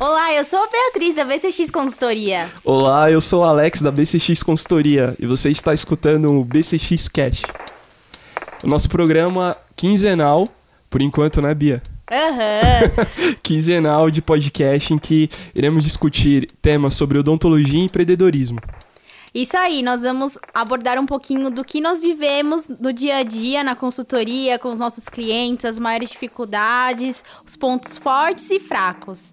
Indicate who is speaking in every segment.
Speaker 1: Olá, eu sou a Beatriz da BCX Consultoria.
Speaker 2: Olá, eu sou o Alex da BCX Consultoria e você está escutando o BCX Cash. O nosso programa quinzenal, por enquanto, né, Bia?
Speaker 1: Aham.
Speaker 2: quinzenal de podcast em que iremos discutir temas sobre odontologia e empreendedorismo.
Speaker 1: Isso aí, nós vamos abordar um pouquinho do que nós vivemos no dia a dia na consultoria, com os nossos clientes, as maiores dificuldades, os pontos fortes e fracos.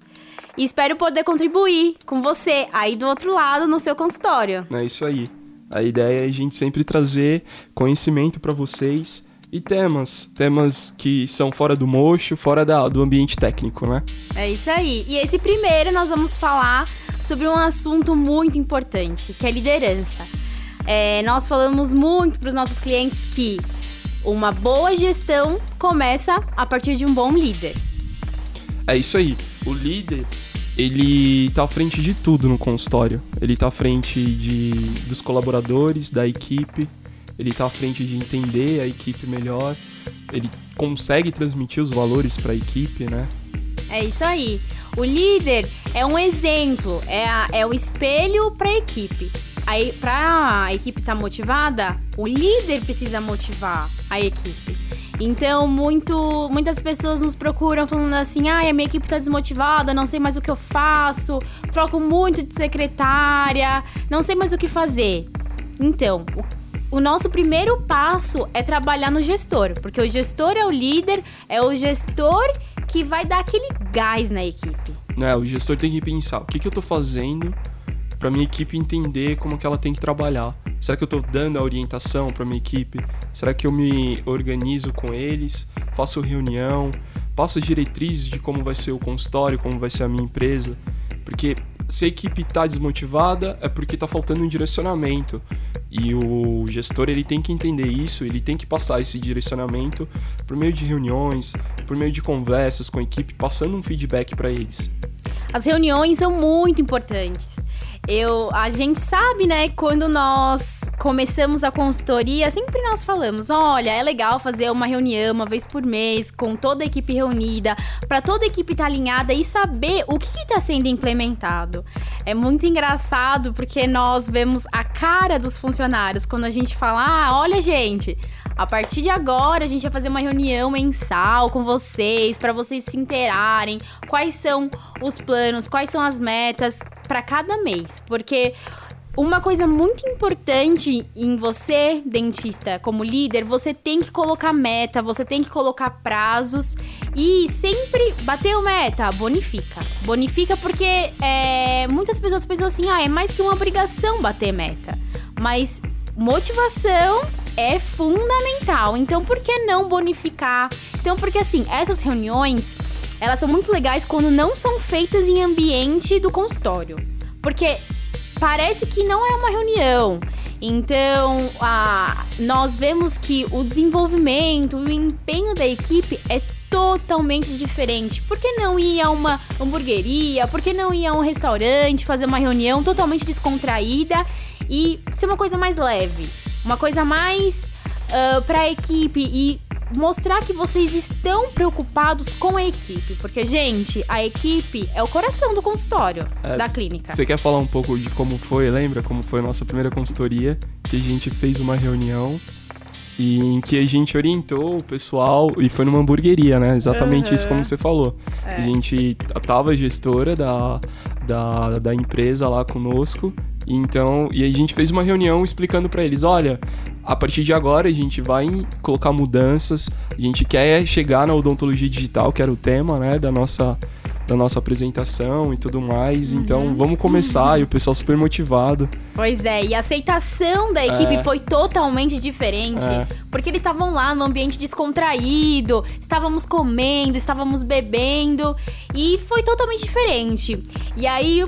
Speaker 1: E espero poder contribuir com você aí do outro lado no seu consultório.
Speaker 2: É isso aí. A ideia é a gente sempre trazer conhecimento para vocês e temas, temas que são fora do mocho, fora da, do ambiente técnico, né?
Speaker 1: É isso aí. E esse primeiro nós vamos falar sobre um assunto muito importante, que é liderança. É, nós falamos muito para os nossos clientes que uma boa gestão começa a partir de um bom líder.
Speaker 2: É isso aí. O líder, ele tá à frente de tudo no consultório. Ele tá à frente de, dos colaboradores, da equipe. Ele tá à frente de entender a equipe melhor. Ele consegue transmitir os valores para a equipe, né?
Speaker 1: É isso aí. O líder é um exemplo, é, a, é o espelho para a equipe. Aí, para a equipe estar tá motivada, o líder precisa motivar a equipe. Então, muito, muitas pessoas nos procuram falando assim: ah, a minha equipe tá desmotivada, não sei mais o que eu faço, troco muito de secretária, não sei mais o que fazer. Então, o, o nosso primeiro passo é trabalhar no gestor, porque o gestor é o líder, é o gestor que vai dar aquele gás na equipe.
Speaker 2: É, o gestor tem que pensar: o que, que eu tô fazendo para minha equipe entender como que ela tem que trabalhar. Será que eu estou dando a orientação para minha equipe? Será que eu me organizo com eles? Faço reunião? Passo as diretrizes de como vai ser o consultório, como vai ser a minha empresa? Porque se a equipe está desmotivada é porque está faltando um direcionamento. E o gestor ele tem que entender isso, ele tem que passar esse direcionamento por meio de reuniões, por meio de conversas com a equipe, passando um feedback para eles.
Speaker 1: As reuniões são muito importantes. Eu, a gente sabe, né, quando nós começamos a consultoria, sempre nós falamos: olha, é legal fazer uma reunião uma vez por mês, com toda a equipe reunida, para toda a equipe estar tá alinhada e saber o que está sendo implementado. É muito engraçado porque nós vemos a cara dos funcionários quando a gente fala: ah, olha, gente, a partir de agora, a gente vai fazer uma reunião mensal com vocês, para vocês se interarem quais são os planos, quais são as metas para cada mês. Porque uma coisa muito importante em você, dentista, como líder, você tem que colocar meta, você tem que colocar prazos e sempre bater o meta, bonifica. Bonifica porque é, muitas pessoas pensam assim, ah, é mais que uma obrigação bater meta. Mas motivação é fundamental. Então, por que não bonificar? Então, porque assim, essas reuniões, elas são muito legais quando não são feitas em ambiente do consultório. Porque parece que não é uma reunião. Então, a, nós vemos que o desenvolvimento o empenho da equipe é totalmente diferente. Por que não ir a uma hamburgueria? Por que não ir a um restaurante, fazer uma reunião totalmente descontraída e ser uma coisa mais leve? Uma coisa mais uh, para a equipe e mostrar que vocês estão preocupados com a equipe. Porque, gente, a equipe é o coração do consultório, é, da clínica.
Speaker 2: Você quer falar um pouco de como foi, lembra? Como foi a nossa primeira consultoria? Que a gente fez uma reunião e em que a gente orientou o pessoal e foi numa hamburgueria, né? Exatamente uhum. isso como você falou. É. A gente tava gestora da, da, da empresa lá conosco então, e a gente fez uma reunião explicando para eles, olha, a partir de agora a gente vai colocar mudanças, a gente quer chegar na odontologia digital, que era o tema, né, da nossa da nossa apresentação e tudo mais. Uhum. Então, vamos começar uhum. e o pessoal super motivado.
Speaker 1: Pois é, e a aceitação da equipe é. foi totalmente diferente, é. porque eles estavam lá no ambiente descontraído, estávamos comendo, estávamos bebendo e foi totalmente diferente. E aí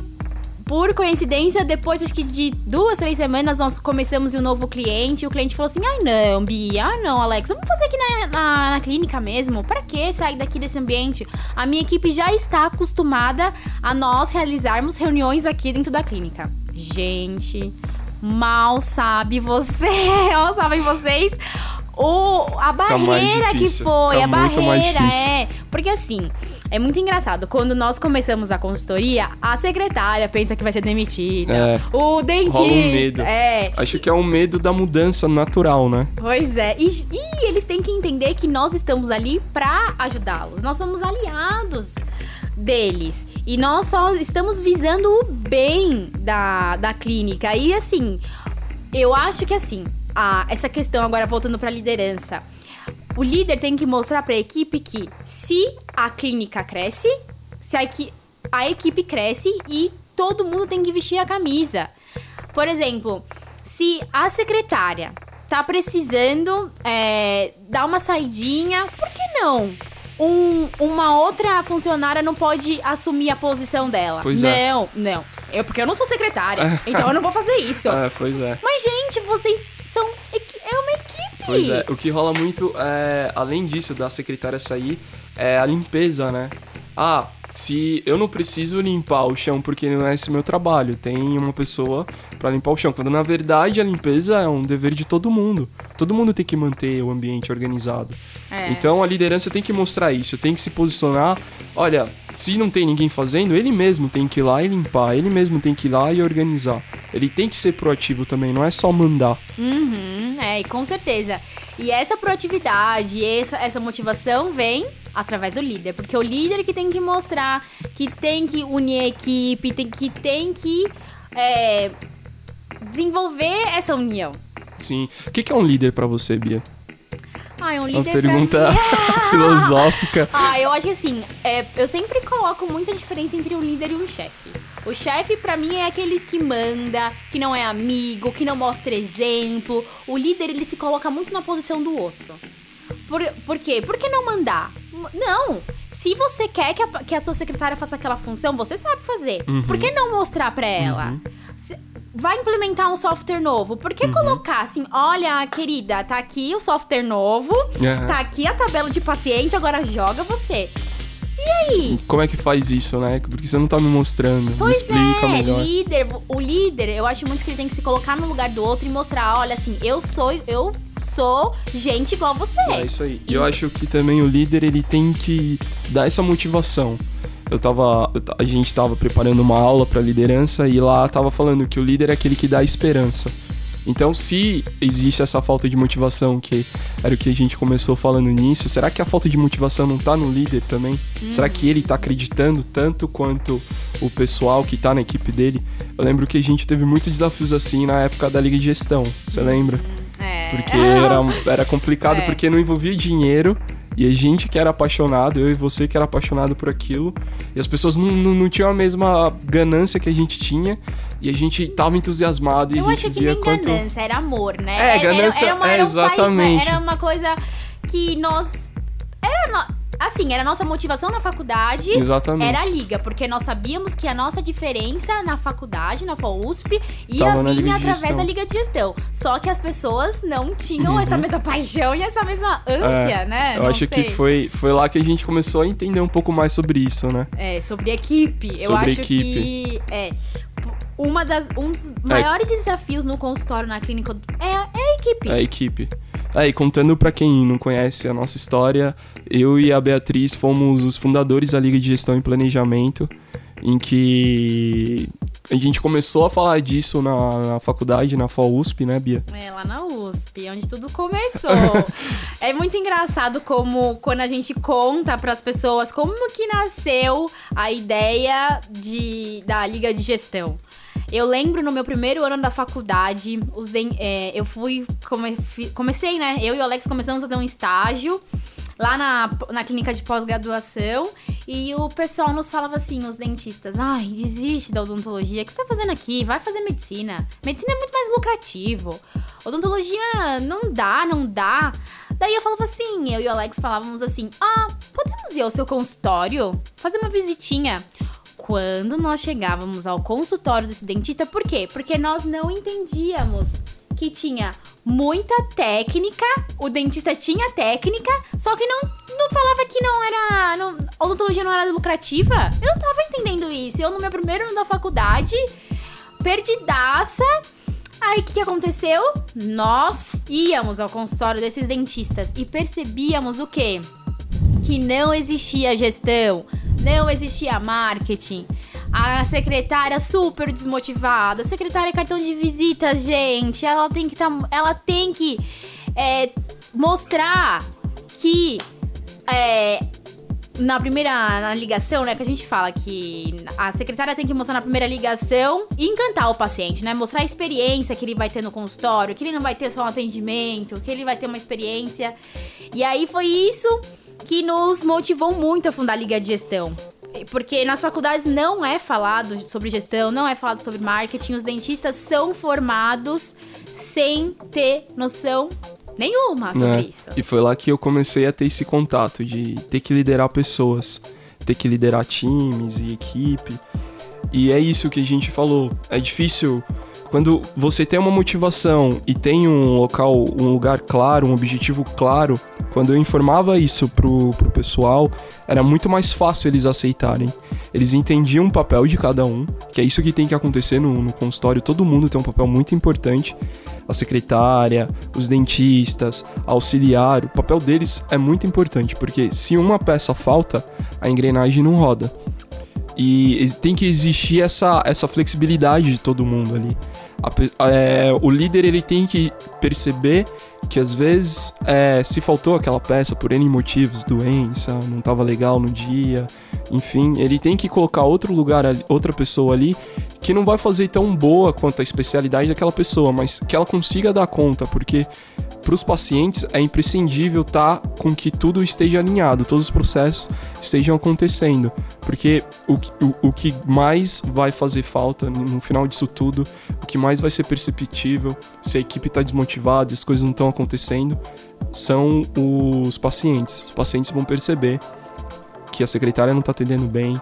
Speaker 1: por coincidência, depois acho que de duas, três semanas, nós começamos um novo cliente. E o cliente falou assim: ai não, Bia, ah não, Alex, vamos fazer aqui na, na, na clínica mesmo. Para que sair daqui desse ambiente? A minha equipe já está acostumada a nós realizarmos reuniões aqui dentro da clínica. Gente, mal sabe você, mal sabem vocês o, a barreira que foi,
Speaker 2: Fica
Speaker 1: a barreira é. Porque assim, é muito engraçado. Quando nós começamos a consultoria, a secretária pensa que vai ser demitida.
Speaker 2: É.
Speaker 1: O dentista.
Speaker 2: Rola um medo.
Speaker 1: É.
Speaker 2: Acho que é um medo da mudança natural, né?
Speaker 1: Pois é. E, e eles têm que entender que nós estamos ali pra ajudá-los. Nós somos aliados deles. E nós só estamos visando o bem da, da clínica. E assim, eu acho que assim, a, essa questão agora voltando pra liderança. O líder tem que mostrar pra equipe que se a clínica cresce, se a, equi- a equipe cresce e todo mundo tem que vestir a camisa. Por exemplo, se a secretária tá precisando é, dar uma saidinha, por que não? Um- uma outra funcionária não pode assumir a posição dela.
Speaker 2: Pois é.
Speaker 1: não, não. Eu, porque eu não sou secretária, então eu não vou fazer isso.
Speaker 2: É, pois é.
Speaker 1: Mas, gente, vocês são.
Speaker 2: Pois é, o que rola muito, é, além disso, da secretária sair, é a limpeza, né? Ah, se eu não preciso limpar o chão porque não é esse meu trabalho, tem uma pessoa pra limpar o chão. Quando na verdade a limpeza é um dever de todo mundo. Todo mundo tem que manter o ambiente organizado.
Speaker 1: É.
Speaker 2: Então a liderança tem que mostrar isso, tem que se posicionar. Olha, se não tem ninguém fazendo, ele mesmo tem que ir lá e limpar, ele mesmo tem que ir lá e organizar. Ele tem que ser proativo também, não é só mandar.
Speaker 1: Uhum, é, e com certeza. E essa proatividade, essa, essa motivação vem através do líder. Porque o líder que tem que mostrar, que tem que unir a equipe, tem, que tem que é, desenvolver essa união.
Speaker 2: Sim. O que é um líder pra você, Bia?
Speaker 1: Ah, é um
Speaker 2: Uma
Speaker 1: líder pra
Speaker 2: pergunta filosófica.
Speaker 1: Ah, eu acho que assim, é, eu sempre coloco muita diferença entre um líder e um chefe. O chefe, pra mim, é aqueles que manda, que não é amigo, que não mostra exemplo. O líder, ele se coloca muito na posição do outro. Por, por quê? Por que não mandar? Não! Se você quer que a, que a sua secretária faça aquela função, você sabe fazer. Por que não mostrar pra ela? Se- vai implementar um software novo. Por que colocar assim, olha, querida, tá aqui o software novo,
Speaker 2: Aham.
Speaker 1: tá aqui a tabela de paciente, agora joga você. E aí?
Speaker 2: Como é que faz isso, né? Porque você não tá me mostrando. me
Speaker 1: Pois
Speaker 2: explica
Speaker 1: é,
Speaker 2: melhor.
Speaker 1: líder, o líder, eu acho muito que ele tem que se colocar no lugar do outro e mostrar, olha assim, eu sou, eu sou gente igual você.
Speaker 2: É isso aí. E eu acho que também o líder, ele tem que dar essa motivação. Eu tava. A gente tava preparando uma aula pra liderança e lá tava falando que o líder é aquele que dá esperança. Então, se existe essa falta de motivação, que era o que a gente começou falando nisso, será que a falta de motivação não tá no líder também? Será que ele tá acreditando tanto quanto o pessoal que tá na equipe dele? Eu lembro que a gente teve muitos desafios assim na época da Liga de Gestão, você lembra?
Speaker 1: É.
Speaker 2: Porque era, era complicado,
Speaker 1: É.
Speaker 2: porque não envolvia dinheiro. E a gente que era apaixonado, eu e você que era apaixonado por aquilo. E as pessoas não, não, não tinham a mesma ganância que a gente tinha. E a gente tava entusiasmado e
Speaker 1: Eu
Speaker 2: a gente
Speaker 1: acho que
Speaker 2: via
Speaker 1: nem
Speaker 2: quanto.
Speaker 1: ganância, era amor, né?
Speaker 2: É,
Speaker 1: Era-
Speaker 2: ganância-
Speaker 1: era, uma,
Speaker 2: é,
Speaker 1: era país-
Speaker 2: exatamente.
Speaker 1: era uma coisa que nós. Era. no- Assim, era a nossa motivação na faculdade.
Speaker 2: Exatamente.
Speaker 1: Era a liga, porque nós sabíamos que a nossa diferença na faculdade, na FAUSP, ia
Speaker 2: Tava
Speaker 1: vir através da Liga de Gestão. Só que as pessoas não tinham
Speaker 2: Uhum.
Speaker 1: essa mesma paixão e essa mesma ânsia,
Speaker 2: É,
Speaker 1: né?
Speaker 2: Eu
Speaker 1: Não
Speaker 2: acho
Speaker 1: sei.
Speaker 2: que foi, foi lá que a gente começou a entender um pouco mais sobre isso, né?
Speaker 1: É, sobre equipe. Eu
Speaker 2: Sobre
Speaker 1: acho
Speaker 2: equipe.
Speaker 1: que é uma das um dos maiores desafios no consultório na clínica é, é a equipe.
Speaker 2: É a equipe. É, e contando pra quem não conhece a nossa história, eu e a Beatriz fomos os fundadores da Liga de Gestão e Planejamento, em que a gente começou a falar disso na, na faculdade, na FAUSP, né, Bia?
Speaker 1: É, lá na USP, onde tudo começou. é muito engraçado como quando a gente conta pras pessoas como que nasceu a ideia de, da Liga de Gestão. Eu lembro no meu primeiro ano da faculdade, den- é, eu fui. come- comecei, né? Eu e o Alex começamos a fazer um estágio lá na, na clínica de pós-graduação. E o pessoal nos falava assim, os dentistas, ai, desiste da odontologia, o que você tá fazendo aqui? Vai fazer medicina. Medicina é muito mais lucrativo. Odontologia não dá, não dá. Daí eu falava assim, eu e o Alex falávamos assim, ah, podemos ir ao seu consultório? Fazer uma visitinha. Quando nós chegávamos ao consultório desse dentista, por quê? Porque nós não entendíamos que tinha muita técnica, o dentista tinha técnica, só que não, não falava que não era. Não, odontologia não era lucrativa. Eu não tava entendendo isso. Eu, no meu primeiro ano da faculdade, perdidaça. Aí o que, que aconteceu? Nós íamos ao consultório desses dentistas e percebíamos o quê? Que não existia gestão, não existia marketing. A secretária super desmotivada. A secretária é cartão de visita, gente. Ela tem que tá, ela tem que é, mostrar que é, na primeira na ligação, né, que a gente fala que a secretária tem que mostrar na primeira ligação e encantar o paciente, né? Mostrar a experiência que ele vai ter no consultório, que ele não vai ter só um atendimento, que ele vai ter uma experiência. E aí foi isso que nos motivou muito a fundar a Liga de Gestão. Porque nas faculdades não é falado sobre gestão, não é falado sobre marketing. Os dentistas são formados sem ter noção nenhuma sobre né? isso.
Speaker 2: E foi lá que eu comecei a ter esse contato de ter que liderar pessoas, ter que liderar times e equipe. E é isso que a gente falou. É difícil quando você tem uma motivação e tem um local, um lugar claro, um objetivo claro, quando eu informava isso pro, pro pessoal, era muito mais fácil eles aceitarem. Eles entendiam o papel de cada um, que é isso que tem que acontecer no, no consultório, todo mundo tem um papel muito importante. A secretária, os dentistas, auxiliar, o papel deles é muito importante, porque se uma peça falta, a engrenagem não roda. E tem que existir essa, essa flexibilidade de todo mundo ali. A, é, o líder ele tem que perceber que às vezes é, se faltou aquela peça por N motivos, doença, não estava legal no dia, enfim, ele tem que colocar outro lugar, outra pessoa ali que não vai fazer tão boa quanto a especialidade daquela pessoa, mas que ela consiga dar conta, porque para os pacientes é imprescindível estar tá com que tudo esteja alinhado, todos os processos estejam acontecendo, porque o, o, o que mais vai fazer falta no final disso tudo, o que mais vai ser perceptível se a equipe está desmotivada, as coisas não estão acontecendo, são os pacientes. Os pacientes vão perceber que a secretária não está atendendo bem,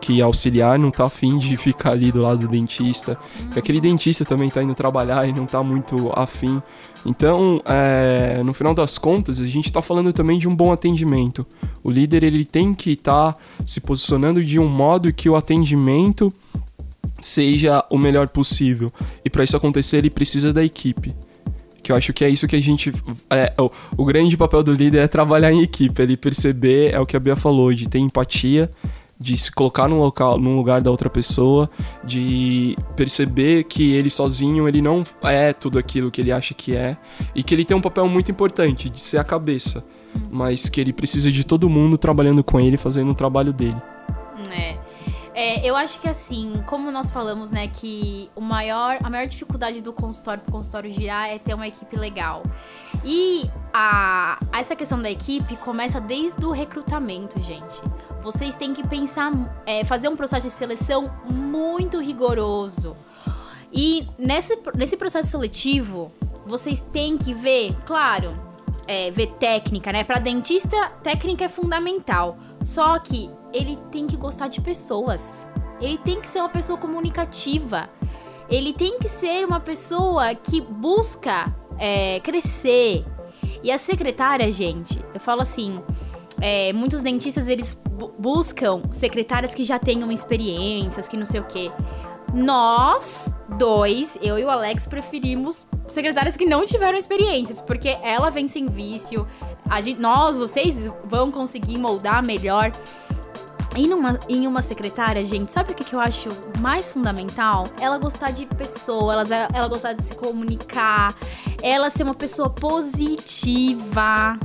Speaker 2: que auxiliar não tá afim de ficar ali do lado do dentista, que aquele dentista também tá indo trabalhar e não tá muito afim. Então, é, no final das contas, a gente tá falando também de um bom atendimento. O líder ele tem que estar tá se posicionando de um modo que o atendimento seja o melhor possível. E para isso acontecer, ele precisa da equipe que eu acho que é isso que a gente. É, o, o, grande papel do líder é trabalhar em equipe, ele perceber, é o que a Bia falou, de ter empatia de se colocar no local, num lugar da outra pessoa, de perceber que ele sozinho ele não é tudo aquilo que ele acha que é e que ele tem um papel muito importante de ser a cabeça, mas que ele precisa de todo mundo trabalhando com ele, fazendo o trabalho dele.
Speaker 1: É. É, eu acho que assim, como nós falamos, né, que o maior, a maior dificuldade do consultório para o consultório girar é ter uma equipe legal. E a, essa questão da equipe começa desde o recrutamento, gente. Vocês têm que pensar, é, fazer um processo de seleção muito rigoroso. E nesse, nesse processo seletivo, vocês têm que ver, claro, é, ver técnica, né? Para dentista, técnica é fundamental. Só que ele tem que gostar de pessoas. Ele tem que ser uma pessoa comunicativa. Ele tem que ser uma pessoa que busca é, crescer. E a secretária, gente, eu falo assim, é, muitos dentistas eles buscam secretárias que já tenham experiências, que não sei o quê. Nós dois, eu e o Alex, preferimos secretárias que não tiveram experiências, porque ela vem sem vício. Gente, nós, vocês vão conseguir moldar melhor. E numa, em uma secretária, gente, sabe o que, que eu acho mais fundamental? Ela gostar de pessoas, ela, ela gostar de se comunicar, ela ser uma pessoa positiva.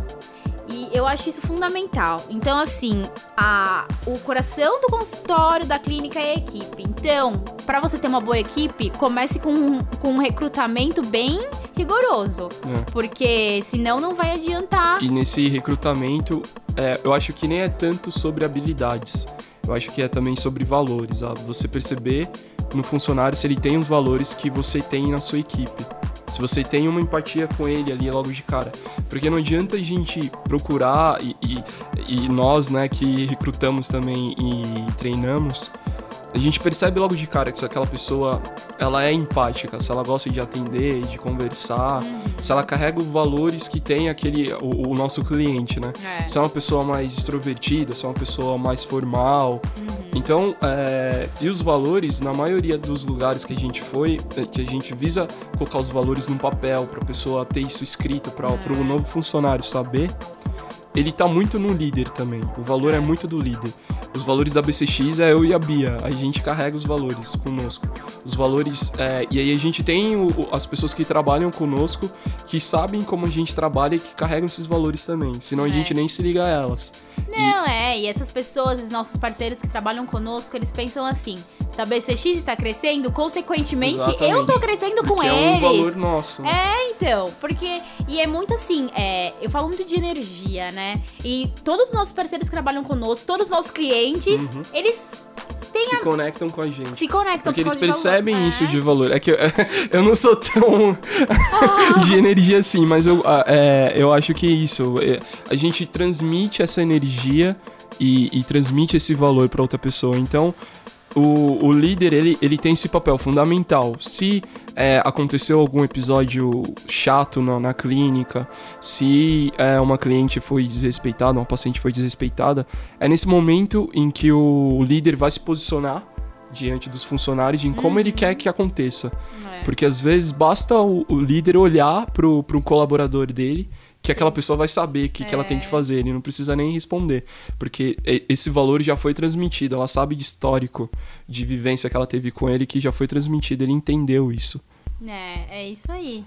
Speaker 1: E eu acho isso fundamental. Então, assim, a, o coração do consultório da clínica é a equipe. Então, para você ter uma boa equipe, comece com, com um recrutamento bem rigoroso. É. Porque senão não vai adiantar.
Speaker 2: E nesse recrutamento, é, eu acho que nem é tanto sobre habilidades. Eu acho que é também sobre valores. Você perceber no funcionário se ele tem os valores que você tem na sua equipe. Se você tem uma empatia com ele ali logo de cara. Porque não adianta a gente procurar e, e, e nós, né, que recrutamos também e treinamos, a gente percebe logo de cara que se aquela pessoa ela é empática, se ela gosta de atender, de conversar, uhum. se ela carrega os valores que tem aquele o, o nosso cliente, né? É. Se é uma pessoa mais extrovertida, se é uma pessoa mais formal. Uhum. Então, é, e os valores, na maioria dos lugares que a gente foi, que a gente visa colocar os valores num papel para a pessoa ter isso escrito para é. o novo funcionário saber ele tá muito no líder também. O valor é muito do líder. Os valores da BCX é eu e a Bia. A gente carrega os valores conosco. Os valores. É, e aí a gente tem o, as pessoas que trabalham conosco que sabem como a gente trabalha e que carregam esses valores também. Senão a é. gente nem se liga a elas.
Speaker 1: Não, e... é. E essas pessoas, os nossos parceiros que trabalham conosco, eles pensam assim: se a BCX está crescendo, consequentemente Exatamente. eu tô crescendo com
Speaker 2: porque
Speaker 1: eles.
Speaker 2: É um valor nosso.
Speaker 1: É, então. Porque. E é muito assim: é, eu falo muito de energia, né? E todos os nossos parceiros que trabalham conosco, todos os nossos clientes, uhum. eles
Speaker 2: se a... conectam com a gente.
Speaker 1: Se conectam
Speaker 2: Porque eles percebem valor. isso é. de valor. É que eu, eu não sou tão de energia assim, mas eu, é, eu acho que é isso. É, a gente transmite essa energia e, e transmite esse valor para outra pessoa. Então, o, o líder ele, ele tem esse papel fundamental. Se é, aconteceu algum episódio chato na, na clínica, se é, uma cliente foi desrespeitada, uma paciente foi desrespeitada, é nesse momento em que o líder vai se posicionar diante dos funcionários em como uhum. ele quer que aconteça. É. Porque às vezes basta o, o líder olhar para o colaborador dele que aquela pessoa vai saber o que, é. que ela tem que é. fazer, ele não precisa nem responder, porque esse valor já foi transmitido, ela sabe de histórico, de vivência que ela teve com ele, que já foi transmitido, ele entendeu isso.
Speaker 1: É, é isso aí.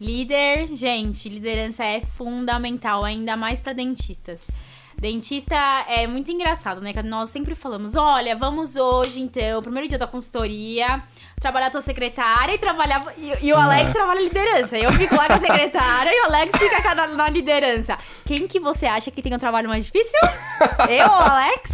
Speaker 1: Líder, gente, liderança é fundamental, ainda mais para dentistas. Dentista é muito engraçado, né? Nós sempre falamos: olha, vamos hoje, então, primeiro dia da consultoria, trabalhar a tua secretária e trabalhar. E, e o Alex é. trabalha liderança. Eu fico lá com a secretária e o Alex fica na, na liderança. Quem que você acha que tem um trabalho mais difícil? Eu ou o Alex?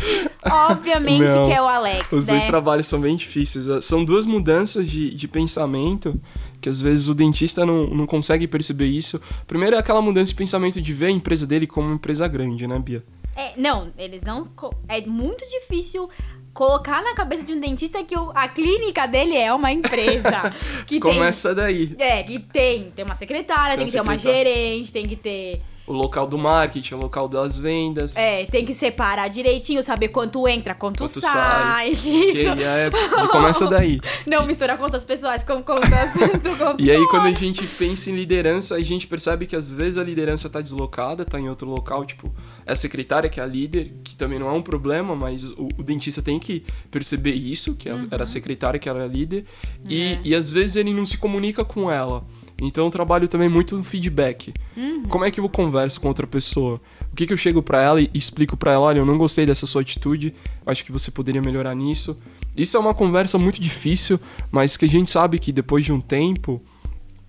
Speaker 1: Obviamente Não, que é o Alex.
Speaker 2: Os
Speaker 1: né?
Speaker 2: dois trabalhos são bem difíceis. São duas mudanças de, de pensamento que às vezes o dentista não, não consegue perceber isso. Primeiro é aquela mudança de pensamento de ver a empresa dele como uma empresa grande, né, Bia?
Speaker 1: É, não, eles não. É muito difícil colocar na cabeça de um dentista que o, a clínica dele é uma empresa. Que
Speaker 2: Começa
Speaker 1: tem,
Speaker 2: daí.
Speaker 1: É, que tem, tem uma secretária, tem, tem que ter uma gerente, tem que ter
Speaker 2: o local do marketing, o local das vendas.
Speaker 1: É, tem que separar direitinho, saber quanto entra, quanto, quanto sai. sai. Isso.
Speaker 2: É, começa daí.
Speaker 1: Não mistura contas pessoais com contas do.
Speaker 2: E aí, quando a gente pensa em liderança, a gente percebe que às vezes a liderança tá deslocada, tá em outro local, tipo, é a secretária que é a líder, que também não é um problema, mas o, o dentista tem que perceber isso, que uhum. era a secretária que era a líder, e, é. e às vezes ele não se comunica com ela. Então eu trabalho também muito no feedback. Uhum. Como é que eu converso com outra pessoa? O que, que eu chego para ela e explico para ela, olha, eu não gostei dessa sua atitude, acho que você poderia melhorar nisso. Isso é uma conversa muito difícil, mas que a gente sabe que depois de um tempo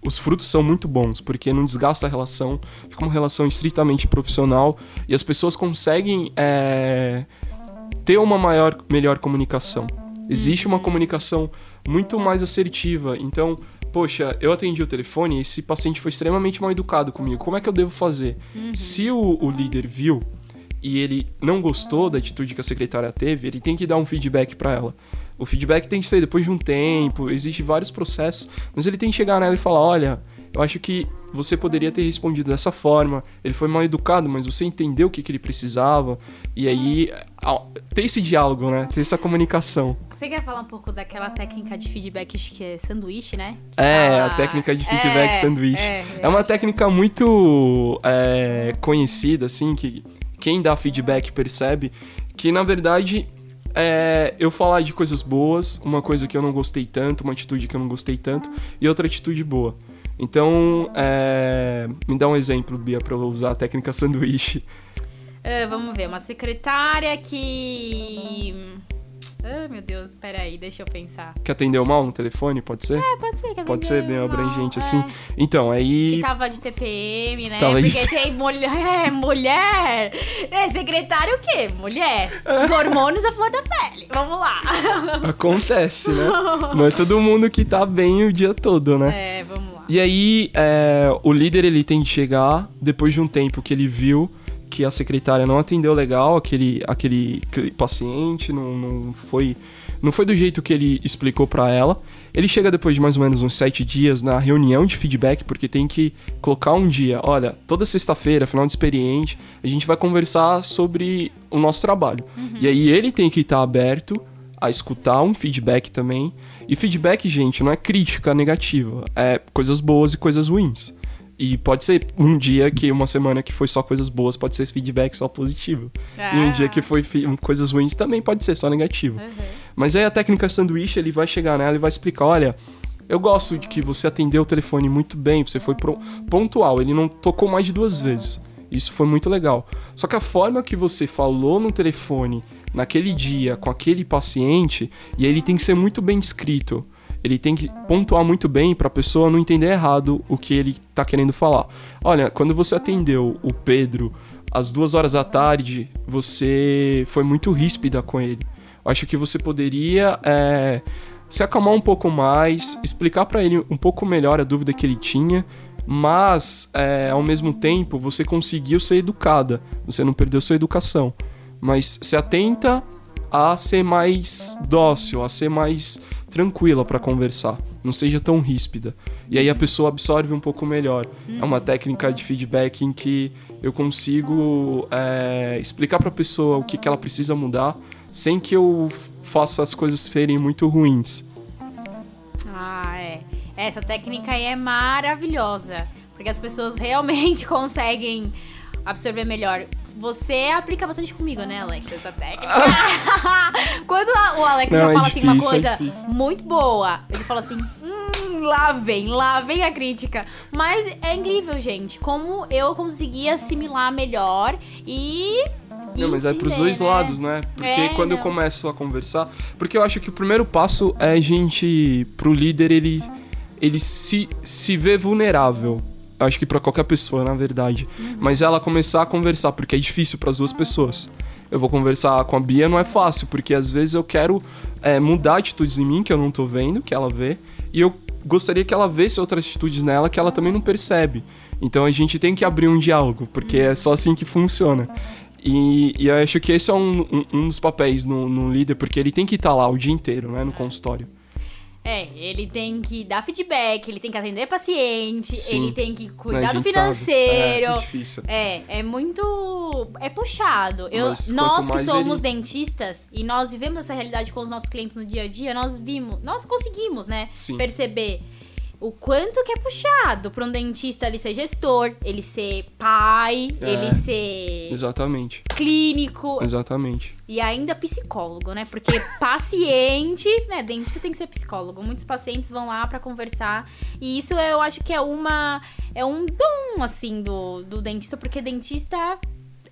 Speaker 2: os frutos são muito bons, porque não desgasta a relação, fica uma relação estritamente profissional e as pessoas conseguem é, ter uma maior, melhor comunicação. Existe uma uhum. comunicação muito mais assertiva, então poxa, eu atendi o telefone e esse paciente foi extremamente mal educado comigo. Como é que eu devo fazer? Uhum. Se o, o líder viu e ele não gostou da atitude que a secretária teve, ele tem que dar um feedback para ela. O feedback tem que ser depois de um tempo, existe vários processos, mas ele tem que chegar nela e falar: olha, eu acho que você poderia ter respondido dessa forma. Ele foi mal educado, mas você entendeu o que, que ele precisava. E aí, ter esse diálogo, né? Ter essa comunicação.
Speaker 1: Você quer falar um pouco daquela técnica de feedback que é sanduíche, né?
Speaker 2: É, ah, a técnica de feedback é, sanduíche. É, é uma acho. técnica muito é, conhecida, assim, que quem dá feedback percebe que, na verdade, é, eu falar de coisas boas, uma coisa que eu não gostei tanto, uma atitude que eu não gostei tanto, e outra atitude boa. Então, é, me dá um exemplo, Bia, para eu usar a técnica sanduíche.
Speaker 1: Uh, vamos ver, uma secretária que ah, meu Deus, peraí, deixa eu pensar.
Speaker 2: Que atendeu mal no telefone, pode ser?
Speaker 1: É, pode ser. Que
Speaker 2: pode ser bem abrangente assim. é. assim. Então, aí.
Speaker 1: Que tava de TPM, né? Tava Porque de... tem mulher. É, mulher! É, secretário o quê? Mulher. Os hormônios a flor da pele. Vamos lá.
Speaker 2: Acontece, né? Não é todo mundo que tá bem o dia todo,
Speaker 1: né? É, vamos.
Speaker 2: E aí, é, o líder ele tem que chegar, depois de um tempo que ele viu que a secretária não atendeu legal aquele, aquele paciente, não, não foi não foi do jeito que ele explicou para ela. Ele chega depois de mais ou menos uns sete dias na reunião de feedback, porque tem que colocar um dia. Olha, toda sexta-feira, final de experiente, a gente vai conversar sobre o nosso trabalho. Uhum. E aí ele tem que estar aberto a escutar um feedback também. E feedback, gente, não é crítica negativa, é coisas boas e coisas ruins. E pode ser um dia que uma semana que foi só coisas boas, pode ser feedback só positivo. Ah. E um dia que ah. foi coisas ruins também pode ser só negativo. Uhum. Mas aí a técnica sanduíche, ele vai chegar nela e vai explicar, olha, eu gosto de que você atendeu o telefone muito bem, você foi pontual, ele não tocou mais de duas vezes. Isso foi muito legal. Só que a forma que você falou no telefone naquele dia com aquele paciente, e ele tem que ser muito bem descrito. Ele tem que pontuar muito bem para a pessoa não entender errado o que ele está querendo falar. Olha, quando você atendeu o Pedro às duas horas da tarde, você foi muito ríspida com ele. Acho que você poderia é, se acalmar um pouco mais, explicar para ele um pouco melhor a dúvida que ele tinha, mas é, ao mesmo tempo você conseguiu ser educada, você não perdeu sua educação, mas se atenta a ser mais dócil, a ser mais tranquila para conversar, não seja tão ríspida. E aí a pessoa absorve um pouco melhor. É uma técnica de feedback em que eu consigo é, explicar para a pessoa o que, que ela precisa mudar sem que eu faça as coisas serem muito ruins.
Speaker 1: É. Essa técnica aí é maravilhosa. Porque as pessoas realmente conseguem absorver melhor. Você aplica bastante comigo, né, Alex? Essa técnica. Quando o Alex Não, já é fala difícil, assim uma coisa é muito boa, ele fala assim. Hum, lá vem, lá vem a crítica. Mas é incrível, gente, como eu consegui assimilar melhor e
Speaker 2: não, mas é pros dois né? lados, né? Porque é, quando não. eu começo a conversar. Porque eu acho que o primeiro passo é a gente. Pro líder, ele. Ele se, se vê vulnerável. Acho que para qualquer pessoa, na verdade. Uhum. Mas ela começar a conversar, porque é difícil para as duas pessoas. Eu vou conversar com a Bia, não é fácil, porque às vezes eu quero é, mudar atitudes em mim que eu não tô vendo, que ela vê. E eu gostaria que ela vesse outras atitudes nela que ela também não percebe. Então a gente tem que abrir um diálogo, porque é só assim que funciona. E, e eu acho que esse é um, um, um dos papéis no, no, líder, porque ele tem que estar lá o dia inteiro, né, no consultório.
Speaker 1: É, ele tem que dar feedback, ele tem que atender paciente, Sim. ele tem que cuidar do financeiro.
Speaker 2: É, é difícil.
Speaker 1: É, é muito. É puxado. Eu, nós que somos ele... dentistas e nós vivemos essa realidade com os nossos clientes no dia a dia, nós vimos, nós conseguimos, né, Sim. perceber o quanto que é puxado para um dentista ele ser gestor, ele ser pai, é, ele ser.
Speaker 2: Exatamente.
Speaker 1: Clínico.
Speaker 2: Exatamente.
Speaker 1: E ainda psicólogo, né? Porque paciente, né? Dentista tem que ser psicólogo. Muitos pacientes vão lá para conversar. E isso eu acho que é uma. É um dom, assim, do, do dentista, porque dentista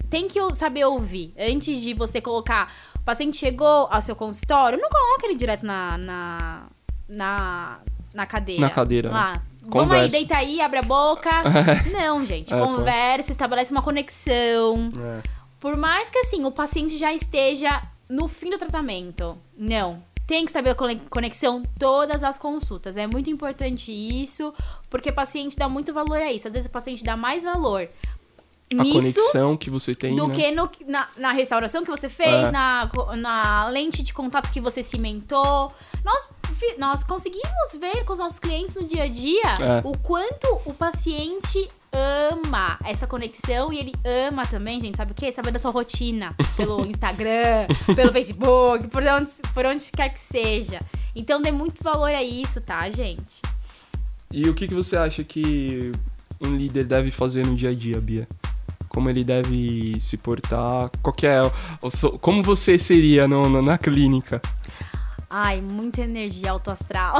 Speaker 1: tem que saber ouvir. Antes de você colocar. O paciente chegou ao seu consultório, não coloca ele direto na, na, na na cadeira.
Speaker 2: Na cadeira.
Speaker 1: Lá. Né? Vamos aí, deita aí, abre a boca. Não, gente. É, conversa, pô. estabelece uma conexão. É. Por mais que, assim, o paciente já esteja no fim do tratamento. Não. Tem que a conexão todas as consultas. É muito importante isso, porque o paciente dá muito valor a isso. Às vezes o paciente dá mais valor
Speaker 2: a conexão que você tem.
Speaker 1: Do
Speaker 2: né?
Speaker 1: que no, na, na, restauração que você fez, é. na, na lente de contato que você cimentou. Nós, nós conseguimos ver com os nossos clientes no dia a dia é. o quanto o paciente ama essa conexão e ele ama também, gente, sabe o quê? Saber da sua rotina pelo Instagram, pelo Facebook, por onde, por onde quer que seja. Então dê muito valor a isso, tá, gente?
Speaker 2: E o que, que você acha que um líder deve fazer no dia a dia, Bia? Como ele deve se portar, qual é, como você seria no, no, na clínica?
Speaker 1: Ai, muita energia autoastral.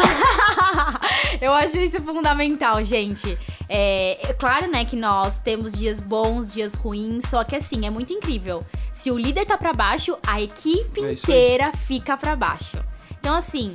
Speaker 1: eu acho isso fundamental, gente. É, é, claro, né, que nós temos dias bons, dias ruins, só que assim, é muito incrível. Se o líder tá para baixo, a equipe é inteira fica para baixo. Então, assim,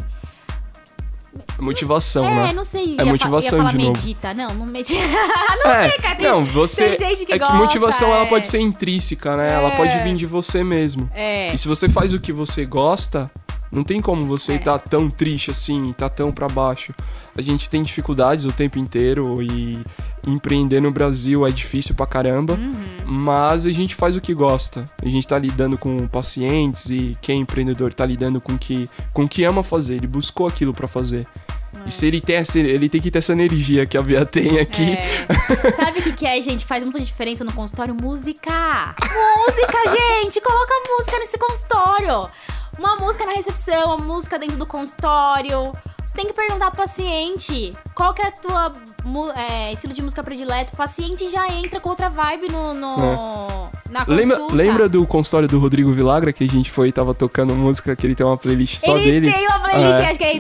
Speaker 2: Motivação,
Speaker 1: é,
Speaker 2: né?
Speaker 1: É, não sei.
Speaker 2: É motivação
Speaker 1: ia
Speaker 2: de novo.
Speaker 1: medita. Não, não medita. não é, sei, cara.
Speaker 2: Não, você. Tem gente que é gosta, que motivação é. ela pode ser intrínseca, né? É. Ela pode vir de você mesmo. É. E se você faz o que você gosta, Não tem como você
Speaker 1: É.
Speaker 2: estar tão triste assim, tá tão pra baixo. A gente tem dificuldades o tempo inteiro e empreender no Brasil é difícil pra caramba,
Speaker 1: Uhum.
Speaker 2: mas a gente faz o que gosta. A gente tá lidando com pacientes e quem é empreendedor tá lidando com que com o que ama fazer, ele buscou aquilo pra fazer. E se ele tem essa, ele tem que ter essa energia que a Bia tem aqui.
Speaker 1: É. Sabe o que, que é, gente? Faz muita diferença no consultório? Música! Música, gente! Coloca música nesse consultório! Uma música na recepção, uma música dentro do consultório. Você tem que perguntar pro paciente qual que é a tua é, estilo de música predileto. O paciente já entra com outra vibe no, no- na
Speaker 2: Lembra,
Speaker 1: consulta.
Speaker 2: lembra do consultório do Rodrigo Vilagra que a gente foi e tava tocando música que ele tem uma playlist só
Speaker 1: Ele
Speaker 2: dele?
Speaker 1: tem uma playlist,
Speaker 2: É.
Speaker 1: acho que é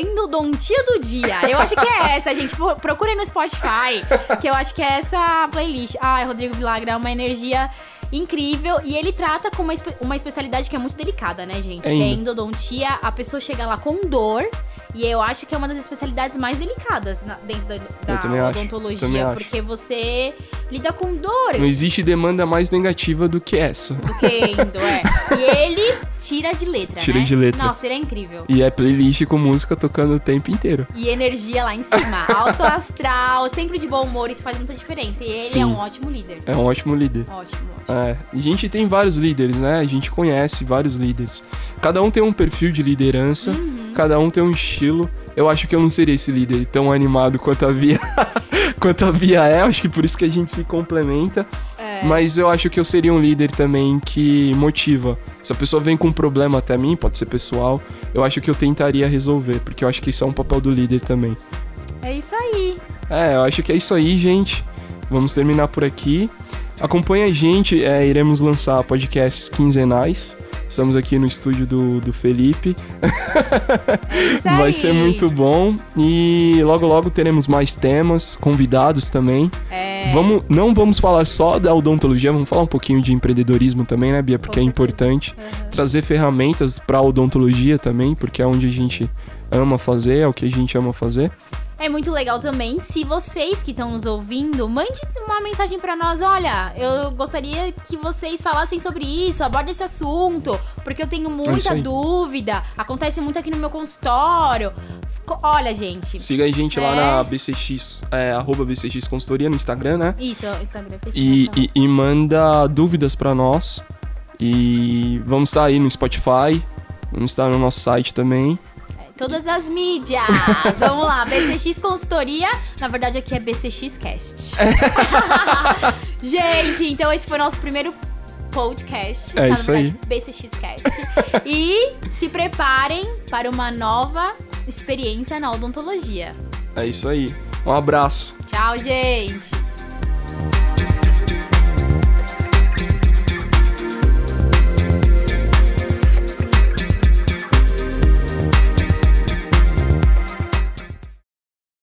Speaker 1: endodontia do dia. Eu acho que é essa, gente. Pro- Procurem no Spotify, que eu acho que é essa playlist. Ai, Rodrigo Vilagra é uma energia incrível. E ele trata com uma, espe- uma especialidade que é muito delicada, né, gente? Que é endodontia. A pessoa chega lá com dor. E eu acho que é uma das especialidades mais delicadas na- dentro da, da
Speaker 2: também
Speaker 1: odontologia.
Speaker 2: também acho.
Speaker 1: Porque você lida com dor.
Speaker 2: Não existe demanda mais negativa do que essa.
Speaker 1: do que endo, é. E ele tira de letra,
Speaker 2: Tira
Speaker 1: né?
Speaker 2: de letra.
Speaker 1: Nossa, ele é incrível.
Speaker 2: E é playlist com música tocando o tempo inteiro.
Speaker 1: E energia lá em cima. Alto astral, sempre de bom humor, isso faz muita diferença. E ele
Speaker 2: Sim.
Speaker 1: é um ótimo líder.
Speaker 2: É um ótimo líder.
Speaker 1: Ótimo, ótimo.
Speaker 2: É, a gente tem vários líderes, né? A gente conhece vários líderes. Cada um tem um perfil de liderança,
Speaker 1: Uhum.
Speaker 2: cada um tem um estilo. Eu acho que eu não seria esse líder tão animado quanto a Bia, quanto a Bia é. Acho que por isso que a gente se complementa.
Speaker 1: É.
Speaker 2: Mas eu acho que eu seria um líder também que motiva. Se a pessoa vem com um problema até mim, pode ser pessoal, eu acho que eu tentaria resolver, porque eu acho que isso é um papel do líder também.
Speaker 1: É isso aí.
Speaker 2: É, eu acho que é isso aí, gente. Vamos terminar por aqui. Acompanhe a gente, é, iremos lançar podcasts quinzenais. Estamos aqui no estúdio do, do Felipe. Vai ser muito bom. E logo, logo teremos mais temas, convidados também.
Speaker 1: É,
Speaker 2: Vamos, não vamos falar só da odontologia, vamos falar um pouquinho de empreendedorismo também, né, Bia? Porque é importante.
Speaker 1: Uhum.
Speaker 2: Trazer ferramentas para odontologia também, porque é onde a gente ama fazer, é o que a gente ama fazer.
Speaker 1: É muito legal também. Se vocês que estão nos ouvindo, mande uma mensagem pra nós. Olha, eu gostaria que vocês falassem sobre isso, aborde esse assunto, porque eu tenho
Speaker 2: É
Speaker 1: muita
Speaker 2: aí.
Speaker 1: dúvida. Acontece muito aqui no meu consultório. Co- Olha, gente.
Speaker 2: Siga a gente lá
Speaker 1: É.
Speaker 2: na BCX, é, arroba BCX Consultoria no Instagram, né?
Speaker 1: Isso, Instagram.
Speaker 2: E, e, e manda dúvidas pra nós. E vamos estar aí no Spotify, vamos estar no nosso site também.
Speaker 1: Todas as mídias. Vamos lá, BCX Consultoria. Na verdade, aqui é BCX Cast. Gente, então esse foi o nosso primeiro podcast.
Speaker 2: É
Speaker 1: tá,
Speaker 2: isso aí.
Speaker 1: BCX Cast. e se preparem para uma nova experiência na odontologia.
Speaker 2: É isso aí. Um abraço.
Speaker 1: Tchau, gente.